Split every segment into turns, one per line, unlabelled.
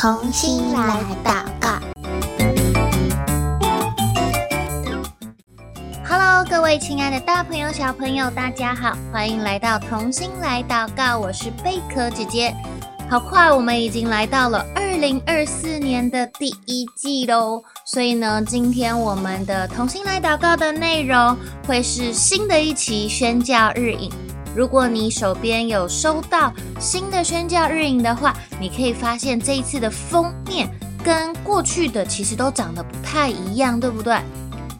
重新来祷告。Hello，各位亲爱的大朋友、小朋友，大家好，欢迎来到同心来祷告。我是贝壳姐姐。好快，我们已经来到了二零二四年的第一季喽。所以呢，今天我们的同心来祷告的内容会是新的一期宣教日影。如果你手边有收到新的宣教日影的话，你可以发现这一次的封面跟过去的其实都长得不太一样，对不对？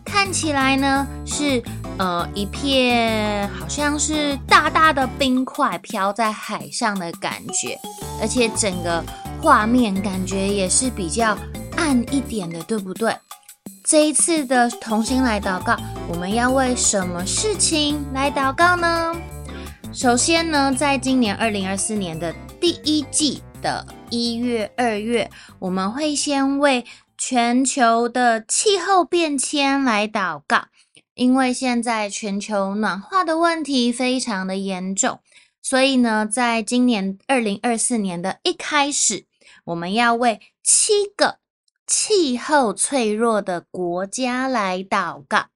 看起来呢是呃一片好像是大大的冰块飘在海上的感觉，而且整个画面感觉也是比较暗一点的，对不对？这一次的同心来祷告，我们要为什么事情来祷告呢？首先呢，在今年二零二四年的第一季的一月、二月，我们会先为全球的气候变迁来祷告，因为现在全球暖化的问题非常的严重，所以呢，在今年二零二四年的一开始，我们要为七个气候脆弱的国家来祷告。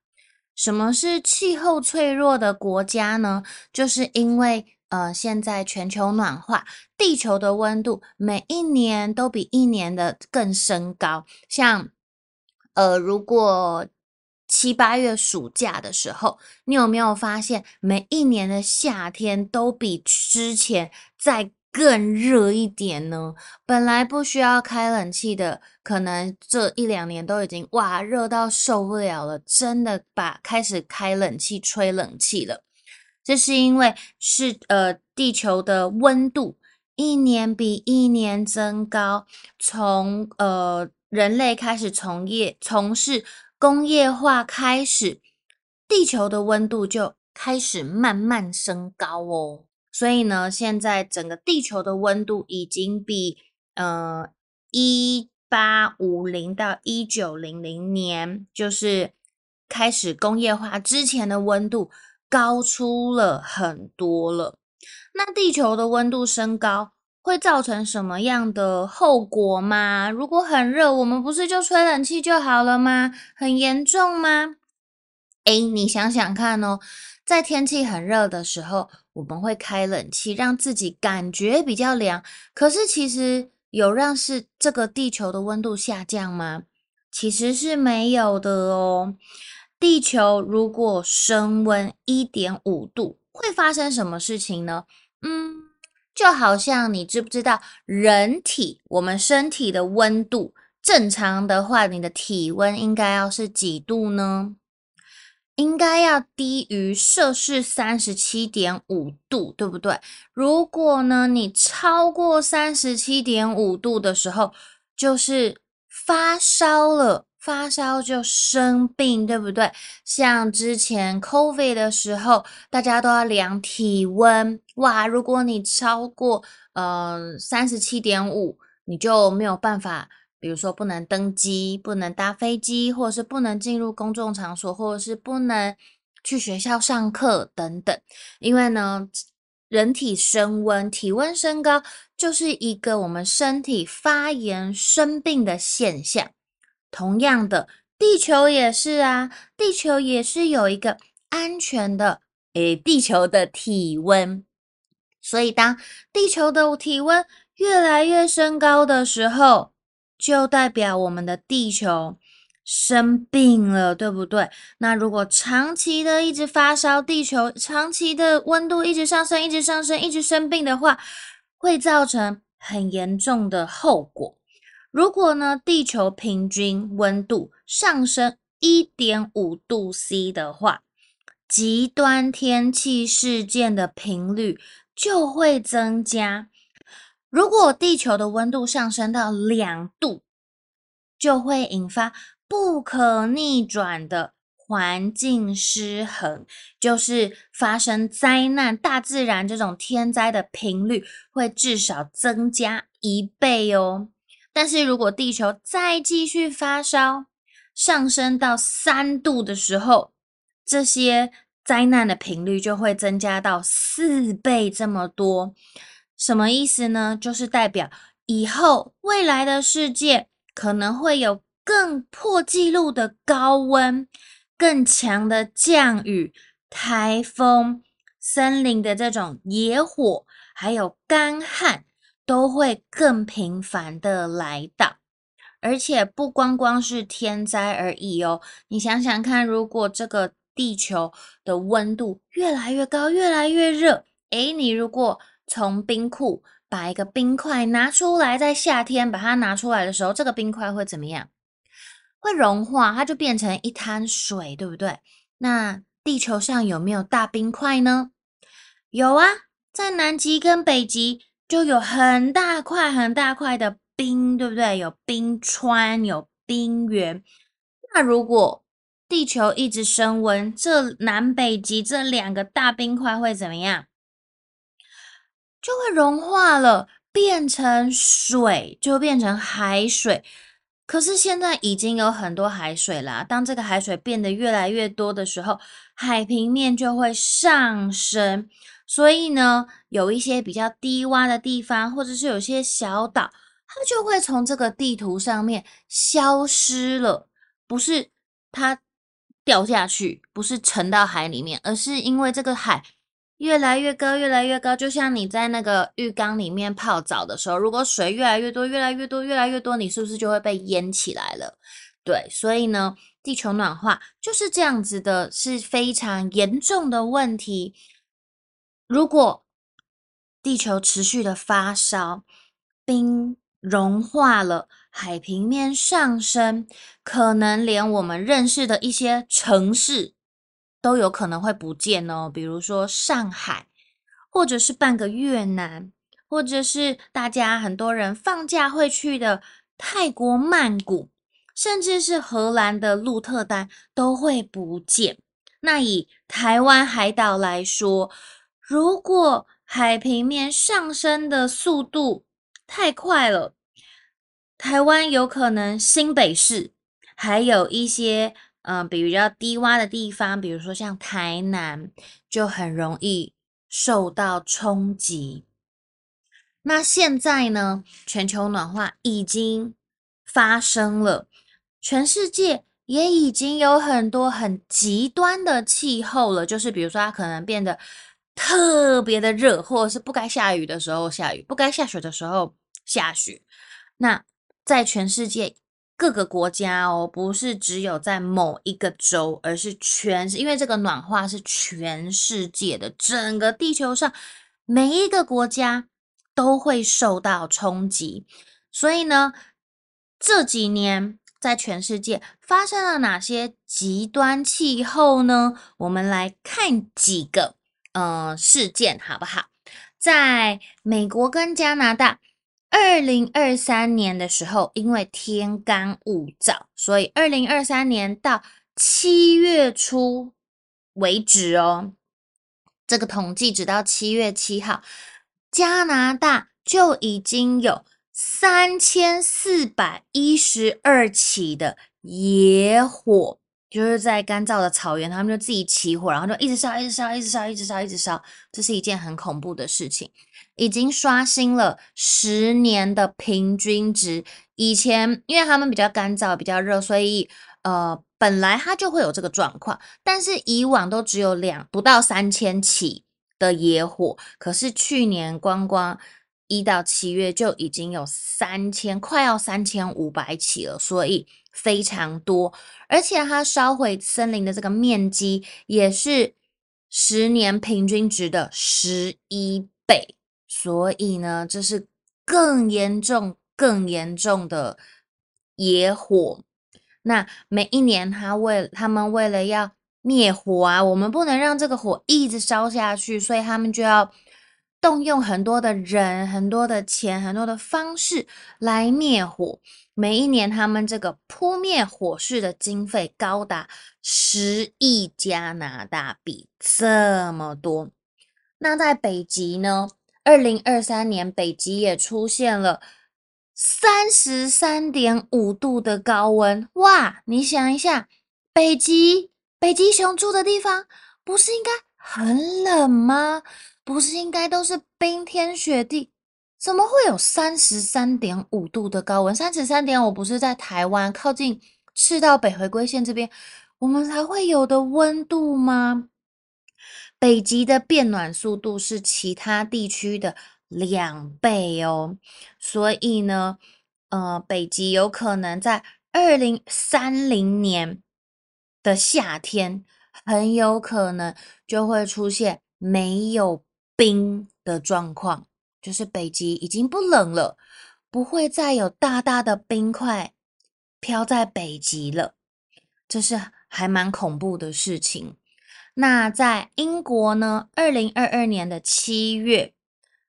什么是气候脆弱的国家呢？就是因为呃，现在全球暖化，地球的温度每一年都比一年的更升高。像呃，如果七八月暑假的时候，你有没有发现每一年的夏天都比之前在更热一点呢？本来不需要开冷气的，可能这一两年都已经哇热到受不了了，真的把开始开冷气、吹冷气了。这是因为是呃地球的温度一年比一年增高，从呃人类开始从业从事工业化开始，地球的温度就开始慢慢升高哦。所以呢，现在整个地球的温度已经比呃一八五零到一九零零年，就是开始工业化之前的温度高出了很多了。那地球的温度升高会造成什么样的后果吗？如果很热，我们不是就吹冷气就好了吗？很严重吗？诶，你想想看哦。在天气很热的时候，我们会开冷气，让自己感觉比较凉。可是，其实有让是这个地球的温度下降吗？其实是没有的哦。地球如果升温一点五度，会发生什么事情呢？嗯，就好像你知不知道，人体我们身体的温度正常的话，你的体温应该要是几度呢？应该要低于摄氏三十七点五度，对不对？如果呢，你超过三十七点五度的时候，就是发烧了，发烧就生病，对不对？像之前 COVID 的时候，大家都要量体温，哇，如果你超过呃三十七点五，你就没有办法。比如说不能登机，不能搭飞机，或者是不能进入公众场所，或者是不能去学校上课等等。因为呢，人体升温、体温升高，就是一个我们身体发炎生病的现象。同样的，地球也是啊，地球也是有一个安全的，诶，地球的体温。所以，当地球的体温越来越升高的时候，就代表我们的地球生病了，对不对？那如果长期的一直发烧，地球长期的温度一直上升，一直上升，一直生病的话，会造成很严重的后果。如果呢，地球平均温度上升一点五度 C 的话，极端天气事件的频率就会增加。如果地球的温度上升到两度，就会引发不可逆转的环境失衡，就是发生灾难，大自然这种天灾的频率会至少增加一倍哦。但是如果地球再继续发烧，上升到三度的时候，这些灾难的频率就会增加到四倍这么多。什么意思呢？就是代表以后未来的世界可能会有更破纪录的高温、更强的降雨、台风、森林的这种野火，还有干旱，都会更频繁的来到。而且不光光是天灾而已哦，你想想看，如果这个地球的温度越来越高、越来越热，诶，你如果从冰库把一个冰块拿出来，在夏天把它拿出来的时候，这个冰块会怎么样？会融化，它就变成一滩水，对不对？那地球上有没有大冰块呢？有啊，在南极跟北极就有很大块、很大块的。冰，对不对？有冰川，有冰原。那如果地球一直升温，这南北极这两个大冰块会怎么样？就会融化了，变成水，就变成海水。可是现在已经有很多海水啦。当这个海水变得越来越多的时候，海平面就会上升。所以呢，有一些比较低洼的地方，或者是有些小岛。它就会从这个地图上面消失了，不是它掉下去，不是沉到海里面，而是因为这个海越来越高，越来越高。就像你在那个浴缸里面泡澡的时候，如果水越来越多，越来越多，越来越多，你是不是就会被淹起来了？对，所以呢，地球暖化就是这样子的，是非常严重的问题。如果地球持续的发烧，冰。融化了，海平面上升，可能连我们认识的一些城市都有可能会不见哦。比如说上海，或者是半个越南，或者是大家很多人放假会去的泰国曼谷，甚至是荷兰的鹿特丹都会不见。那以台湾海岛来说，如果海平面上升的速度太快了，台湾有可能新北市，还有一些嗯、呃、比较低洼的地方，比如说像台南，就很容易受到冲击。那现在呢，全球暖化已经发生了，全世界也已经有很多很极端的气候了，就是比如说它可能变得特别的热，或者是不该下雨的时候下雨，不该下雪的时候下雪。那在全世界各个国家哦，不是只有在某一个州，而是全，因为这个暖化是全世界的，整个地球上每一个国家都会受到冲击。所以呢，这几年在全世界发生了哪些极端气候呢？我们来看几个呃事件，好不好？在美国跟加拿大。二零二三年的时候，因为天干物燥，所以二零二三年到七月初为止哦，这个统计直到七月七号，加拿大就已经有三千四百一十二起的野火，就是在干燥的草原，他们就自己起火，然后就一直烧，一直烧，一直烧，一直烧，一直烧，这是一件很恐怖的事情。已经刷新了十年的平均值。以前因为他们比较干燥、比较热，所以呃本来它就会有这个状况。但是以往都只有两不到三千起的野火，可是去年光光一到七月就已经有三千，快要三千五百起了，所以非常多。而且它烧毁森林的这个面积也是十年平均值的十一倍。所以呢，这是更严重、更严重的野火。那每一年，他为他们为了要灭火啊，我们不能让这个火一直烧下去，所以他们就要动用很多的人、很多的钱、很多的方式来灭火。每一年，他们这个扑灭火势的经费高达十亿加拿大币，这么多。那在北极呢？二零二三年，北极也出现了三十三点五度的高温。哇，你想一下，北极北极熊住的地方不是应该很冷吗？不是应该都是冰天雪地？怎么会有三十三点五度的高温？三十三点五不是在台湾靠近赤道北回归线这边，我们才会有的温度吗？北极的变暖速度是其他地区的两倍哦，所以呢，呃，北极有可能在二零三零年的夏天，很有可能就会出现没有冰的状况，就是北极已经不冷了，不会再有大大的冰块飘在北极了，这是还蛮恐怖的事情。那在英国呢，二零二二年的七月。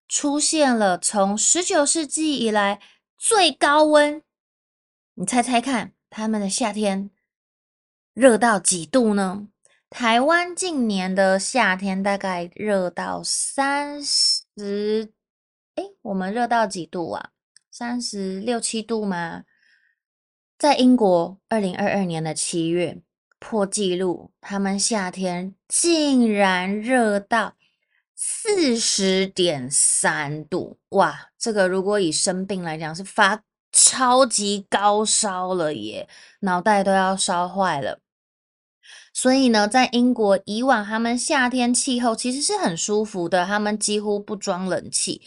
出现了从十九世纪以来最高温，你猜猜看，他们的夏天热到几度呢？台湾近年的夏天大概热到三十，哎，我们热到几度啊？三十六七度吗？在英国，二零二二年的七月破纪录，他们夏天竟然热到。四十点三度，哇！这个如果以生病来讲，是发超级高烧了耶，脑袋都要烧坏了。所以呢，在英国以往，他们夏天气候其实是很舒服的，他们几乎不装冷气。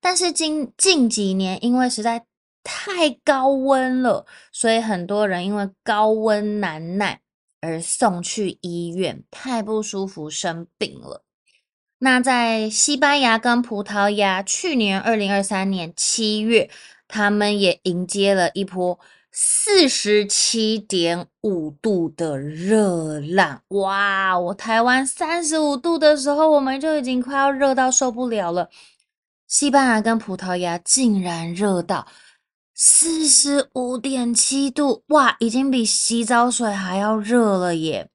但是近近几年，因为实在太高温了，所以很多人因为高温难耐而送去医院，太不舒服，生病了。那在西班牙跟葡萄牙，去年二零二三年七月，他们也迎接了一波四十七点五度的热浪。哇，我台湾三十五度的时候，我们就已经快要热到受不了了。西班牙跟葡萄牙竟然热到四十五点七度，哇，已经比洗澡水还要热了耶！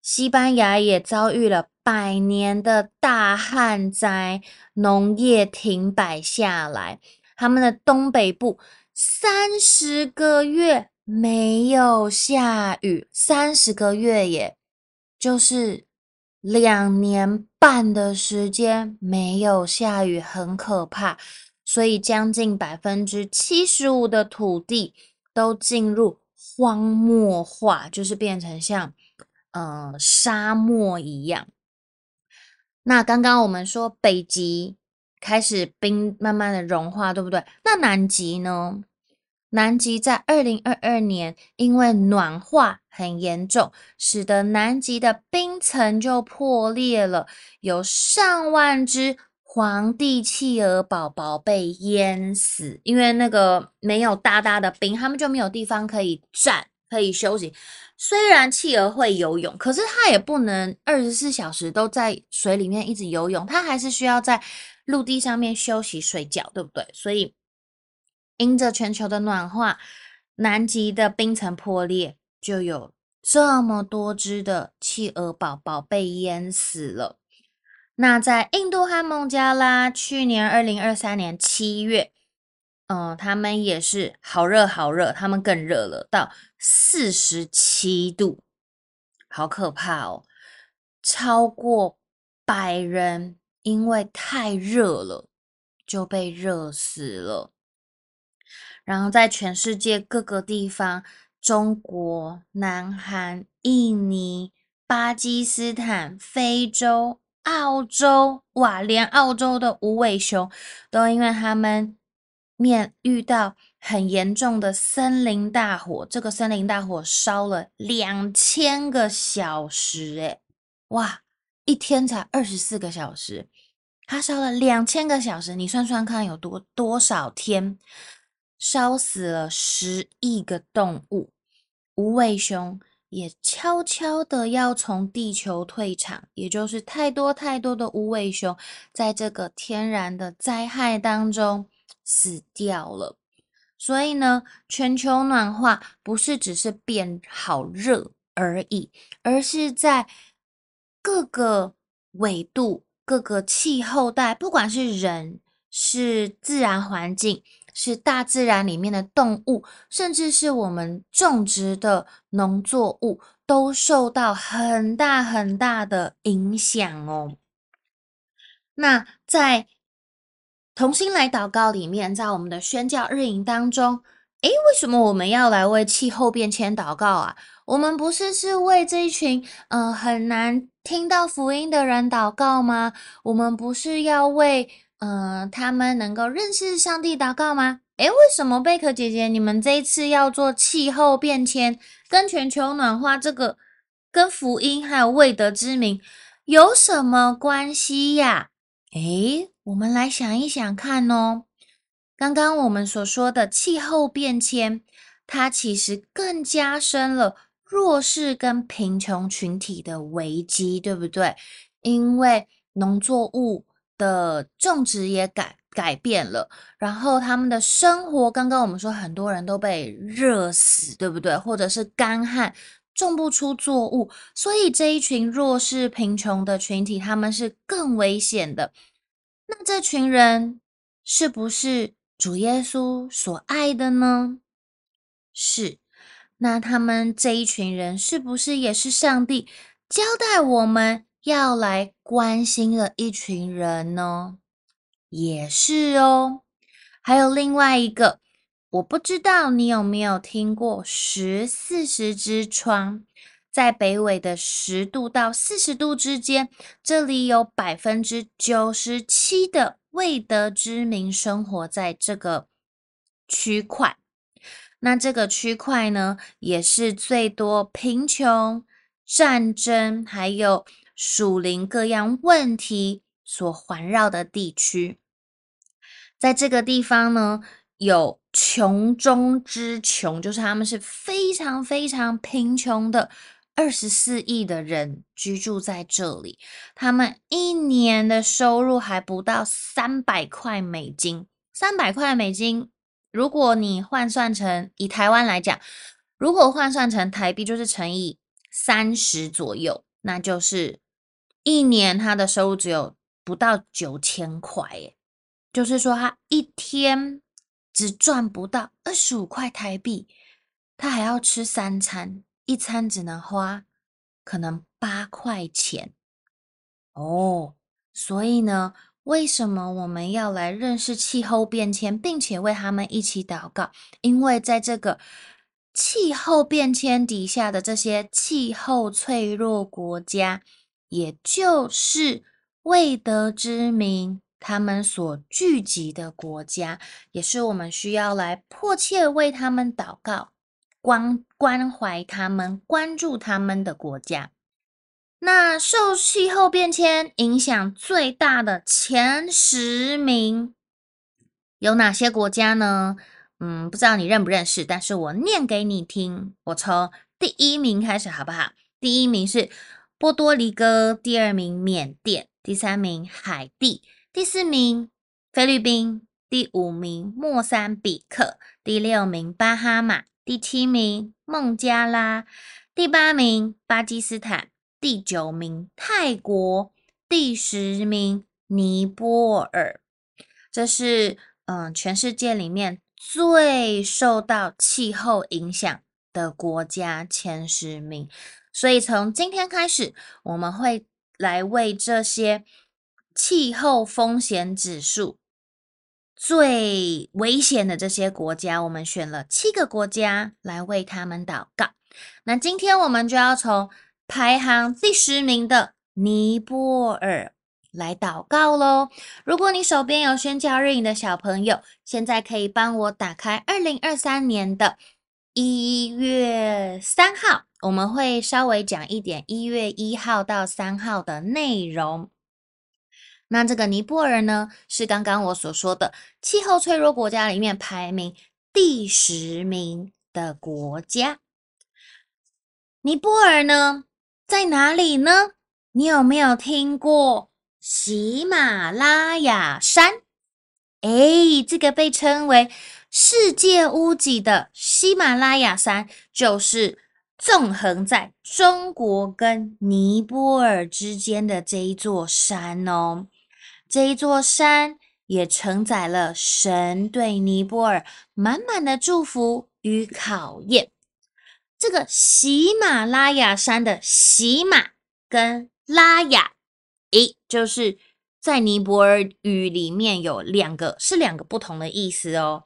西班牙也遭遇了。百年的大旱灾，农业停摆下来，他们的东北部三十个月没有下雨，三十个月耶，就是两年半的时间没有下雨，很可怕。所以将近百分之七十五的土地都进入荒漠化，就是变成像呃沙漠一样。那刚刚我们说北极开始冰慢慢的融化，对不对？那南极呢？南极在二零二二年因为暖化很严重，使得南极的冰层就破裂了，有上万只皇帝企鹅宝宝被淹死，因为那个没有大大的冰，他们就没有地方可以站，可以休息。虽然企鹅会游泳，可是它也不能二十四小时都在水里面一直游泳，它还是需要在陆地上面休息睡觉，对不对？所以，因着全球的暖化，南极的冰层破裂，就有这么多只的企鹅宝宝被淹死了。那在印度和孟加拉，去年二零二三年七月。嗯，他们也是好热好热，他们更热了，到四十七度，好可怕哦！超过百人因为太热了就被热死了。然后在全世界各个地方，中国、南韩、印尼、巴基斯坦、非洲、澳洲，哇，连澳洲的无尾熊都因为他们。面遇到很严重的森林大火，这个森林大火烧了两千个小时，诶，哇，一天才二十四个小时，它烧了两千个小时，你算算看有多多少天，烧死了十亿个动物，无尾熊也悄悄的要从地球退场，也就是太多太多的无尾熊在这个天然的灾害当中。死掉了，所以呢，全球暖化不是只是变好热而已，而是在各个纬度、各个气候带，不管是人、是自然环境、是大自然里面的动物，甚至是我们种植的农作物，都受到很大很大的影响哦。那在同心来祷告里面，在我们的宣教日营当中，诶，为什么我们要来为气候变迁祷告啊？我们不是是为这一群嗯、很难听到福音的人祷告吗？我们不是要为、呃、他们能够认识上帝祷告吗？诶，为什么贝壳姐姐你们这一次要做气候变迁跟全球暖化这个跟福音还有未得之名有什么关系呀？诶，我们来想一想看哦。刚刚我们所说的气候变迁，它其实更加深了。弱势跟贫穷群体的危机，对不对？因为农作物的种植也改改变了，然后他们的生活，刚刚我们说很多人都被热死，对不对？或者是干旱，种不出作物，所以这一群弱势贫穷的群体，他们是更危险的。那这群人是不是主耶稣所爱的呢？是。那他们这一群人是不是也是上帝交代我们要来关心的一群人呢？也是哦。还有另外一个，我不知道你有没有听过十四十之窗，在北纬的十度到四十度之间，这里有百分之九十七的未得之民生活在这个区块。那这个区块呢，也是最多贫穷、战争，还有属灵各样问题所环绕的地区。在这个地方呢，有穷中之穷，就是他们是非常非常贫穷的二十四亿的人居住在这里，他们一年的收入还不到三百块美金，三百块美金。如果你换算成以台湾来讲，如果换算成台币，就是乘以三十左右，那就是一年他的收入只有不到九千块，诶，就是说他一天只赚不到二十五块台币，他还要吃三餐，一餐只能花可能八块钱哦，所以呢。为什么我们要来认识气候变迁，并且为他们一起祷告？因为在这个气候变迁底下的这些气候脆弱国家，也就是未得之民，他们所聚集的国家，也是我们需要来迫切为他们祷告、关关怀他们、关注他们的国家。那受气候变迁影响最大的前十名有哪些国家呢？嗯，不知道你认不认识，但是我念给你听。我从第一名开始，好不好？第一名是波多黎各，第二名缅甸，第三名海地，第四名菲律宾，第五名莫桑比克，第六名巴哈马，第七名孟加拉，第八名巴基斯坦。第九名泰国，第十名尼泊尔，这是嗯全世界里面最受到气候影响的国家前十名。所以从今天开始，我们会来为这些气候风险指数最危险的这些国家，我们选了七个国家来为他们祷告。那今天我们就要从。排行第十名的尼泊尔来祷告喽！如果你手边有宣教日营的小朋友，现在可以帮我打开二零二三年的一月三号，我们会稍微讲一点一月一号到三号的内容。那这个尼泊尔呢，是刚刚我所说的气候脆弱国家里面排名第十名的国家。尼泊尔呢，在哪里呢？你有没有听过喜马拉雅山？诶，这个被称为世界屋脊的喜马拉雅山，就是纵横在中国跟尼泊尔之间的这一座山哦。这一座山也承载了神对尼泊尔满满的祝福与考验。这个喜马拉雅山的喜马跟拉雅，诶，就是在尼泊尔语里面有两个，是两个不同的意思哦。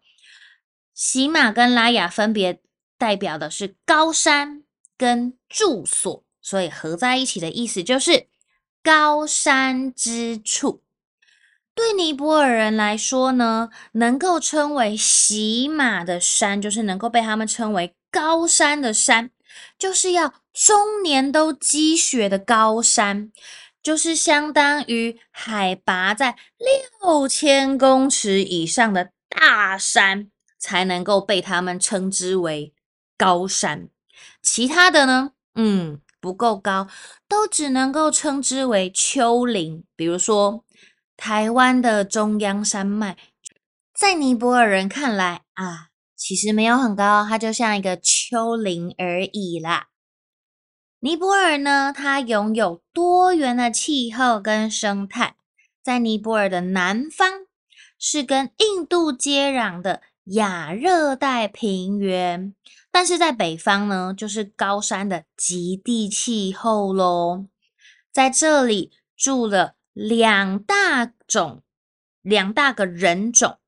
喜马跟拉雅分别代表的是高山跟住所，所以合在一起的意思就是高山之处。对尼泊尔人来说呢，能够称为喜马的山，就是能够被他们称为高山的山，就是要终年都积雪的高山，就是相当于海拔在六千公尺以上的大山，才能够被他们称之为高山。其他的呢，嗯，不够高，都只能够称之为丘陵，比如说。台湾的中央山脉，在尼泊尔人看来啊，其实没有很高，它就像一个丘陵而已啦。尼泊尔呢，它拥有多元的气候跟生态，在尼泊尔的南方是跟印度接壤的亚热带平原，但是在北方呢，就是高山的极地气候喽。在这里住了。两大种，两大个人种。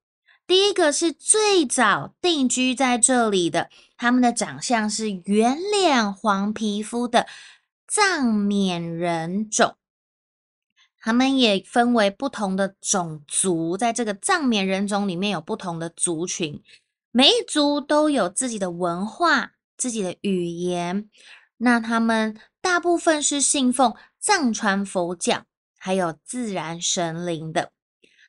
第一个是最早定居在这里的，他们的长相是圆脸、黄皮肤的藏缅人种。他们也分为不同的种族，在这个藏缅人种里面有不同的族群，每一族都有自己的文化、自己的语言。那他们大部分是信奉藏传佛教。还有自然神灵的。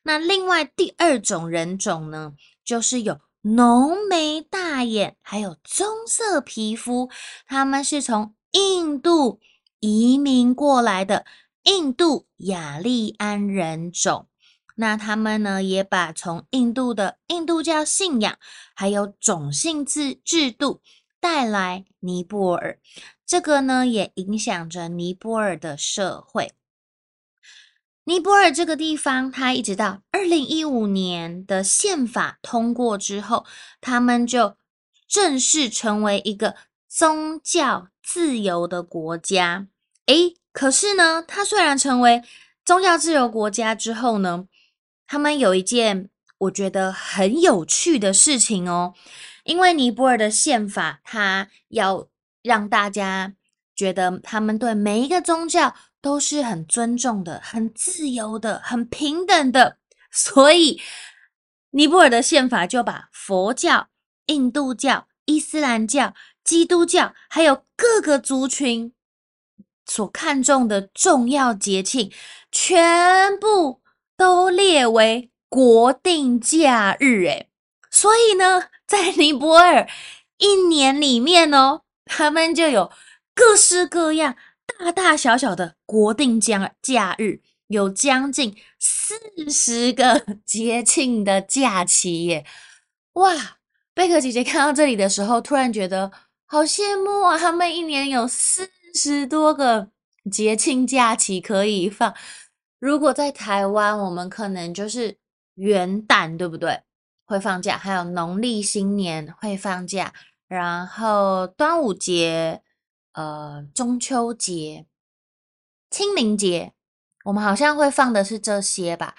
那另外第二种人种呢，就是有浓眉大眼，还有棕色皮肤，他们是从印度移民过来的印度雅利安人种。那他们呢，也把从印度的印度教信仰，还有种姓制制度带来尼泊尔。这个呢，也影响着尼泊尔的社会。尼泊尔这个地方，它一直到二零一五年的宪法通过之后，他们就正式成为一个宗教自由的国家。诶，可是呢，它虽然成为宗教自由国家之后呢，他们有一件我觉得很有趣的事情哦，因为尼泊尔的宪法，它要让大家觉得他们对每一个宗教。都是很尊重的、很自由的、很平等的，所以尼泊尔的宪法就把佛教、印度教、伊斯兰教、基督教，还有各个族群所看重的重要节庆，全部都列为国定假日。诶，所以呢，在尼泊尔一年里面哦，他们就有各式各样。大大小小的国定假假日有将近四十个节庆的假期耶！哇，贝壳姐姐看到这里的时候，突然觉得好羡慕啊！他们一年有四十多个节庆假期可以放。如果在台湾，我们可能就是元旦，对不对？会放假，还有农历新年会放假，然后端午节。呃，中秋节、清明节，我们好像会放的是这些吧，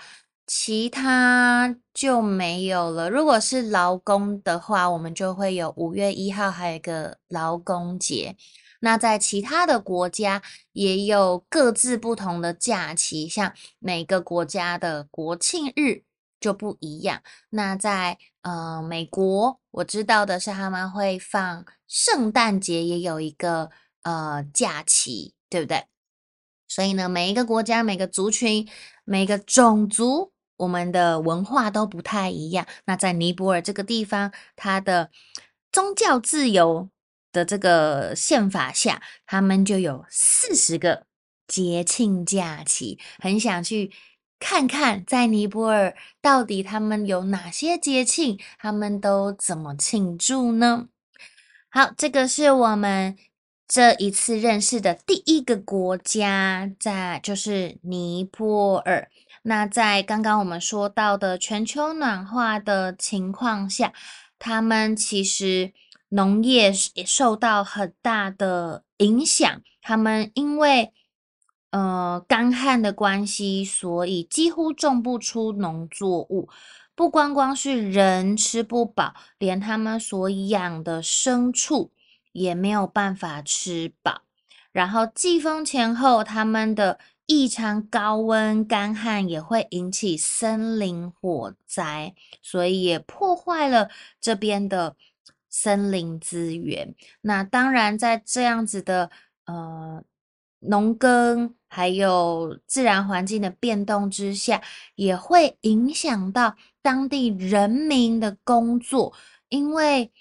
其他就没有了。如果是劳工的话，我们就会有五月一号，还有一个劳工节。那在其他的国家也有各自不同的假期，像每个国家的国庆日就不一样。那在呃美国，我知道的是他们会放圣诞节，也有一个。呃，假期对不对？所以呢，每一个国家、每个族群、每个种族，我们的文化都不太一样。那在尼泊尔这个地方，它的宗教自由的这个宪法下，他们就有四十个节庆假期。很想去看看，在尼泊尔到底他们有哪些节庆，他们都怎么庆祝呢？好，这个是我们。这一次认识的第一个国家，在就是尼泊尔。那在刚刚我们说到的全球暖化的情况下，他们其实农业也受到很大的影响。他们因为呃干旱的关系，所以几乎种不出农作物。不光光是人吃不饱，连他们所养的牲畜也没有办法吃饱。然后季风前后，他们的异常高温、干旱也会引起森林火灾，所以也破坏了这边的森林资源。那当然，在这样子的呃农耕还有自然环境的变动之下，也会影响到。当地人民的工作，因为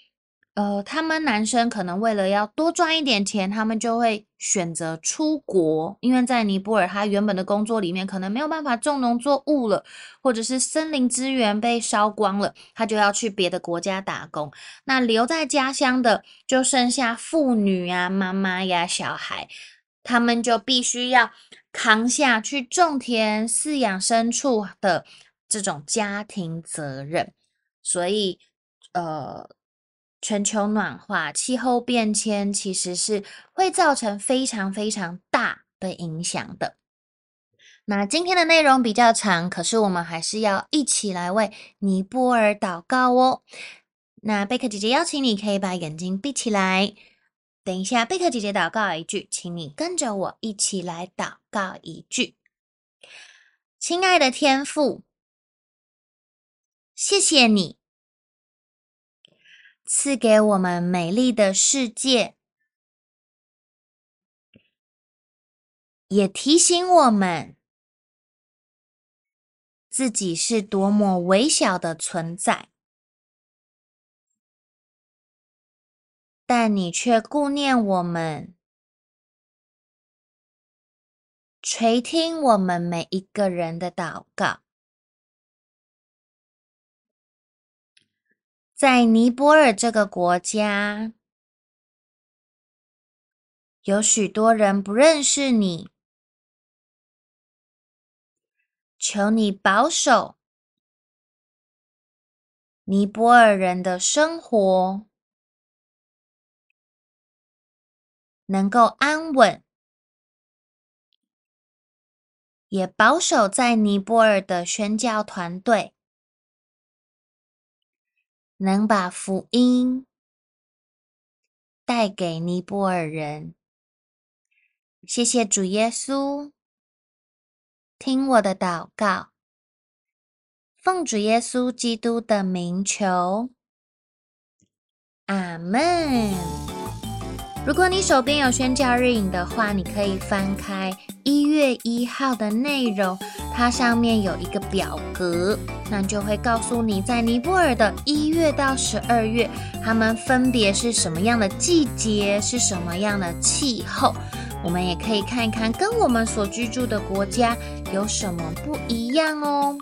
呃，他们男生可能为了要多赚一点钱，他们就会选择出国。因为在尼泊尔，他原本的工作里面可能没有办法种农作物了，或者是森林资源被烧光了，他就要去别的国家打工。那留在家乡的就剩下妇女啊、妈妈呀、小孩，他们就必须要扛下去种田、饲养牲畜的。这种家庭责任，所以呃，全球暖化、气候变迁其实是会造成非常非常大的影响的。那今天的内容比较长，可是我们还是要一起来为尼泊尔祷告哦。那贝克姐姐邀请你，可以把眼睛闭起来。等一下，贝克姐姐祷告一句，请你跟着我一起来祷告一句：亲爱的天父。谢谢你赐给我们美丽的世界，也提醒我们自己是多么微小的存在，但你却顾念我们，垂听我们每一个人的祷告。在尼泊尔这个国家，有许多人不认识你，求你保守尼泊尔人的生活能够安稳，也保守在尼泊尔的宣教团队。能把福音带给尼泊尔人，谢谢主耶稣，听我的祷告，奉主耶稣基督的名求，阿门。如果你手边有宣教日影的话，你可以翻开一月一号的内容，它上面有一个表格，那就会告诉你在尼泊尔的一月到十二月，他们分别是什么样的季节，是什么样的气候。我们也可以看一看跟我们所居住的国家有什么不一样哦。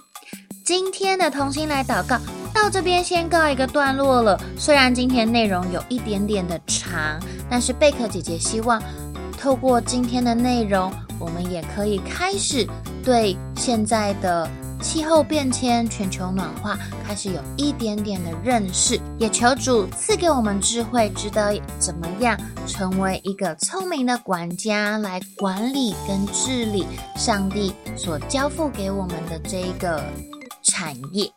今天的同心来祷告。到这边先告一个段落了。虽然今天内容有一点点的长，但是贝壳姐姐希望透过今天的内容，我们也可以开始对现在的气候变迁、全球暖化开始有一点点的认识。也求主赐给我们智慧，知道怎么样成为一个聪明的管家，来管理跟治理上帝所交付给我们的这一个产业。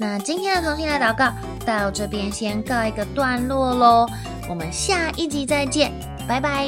那今天的同心来祷告到这边先告一个段落喽，我们下一集再见，拜拜。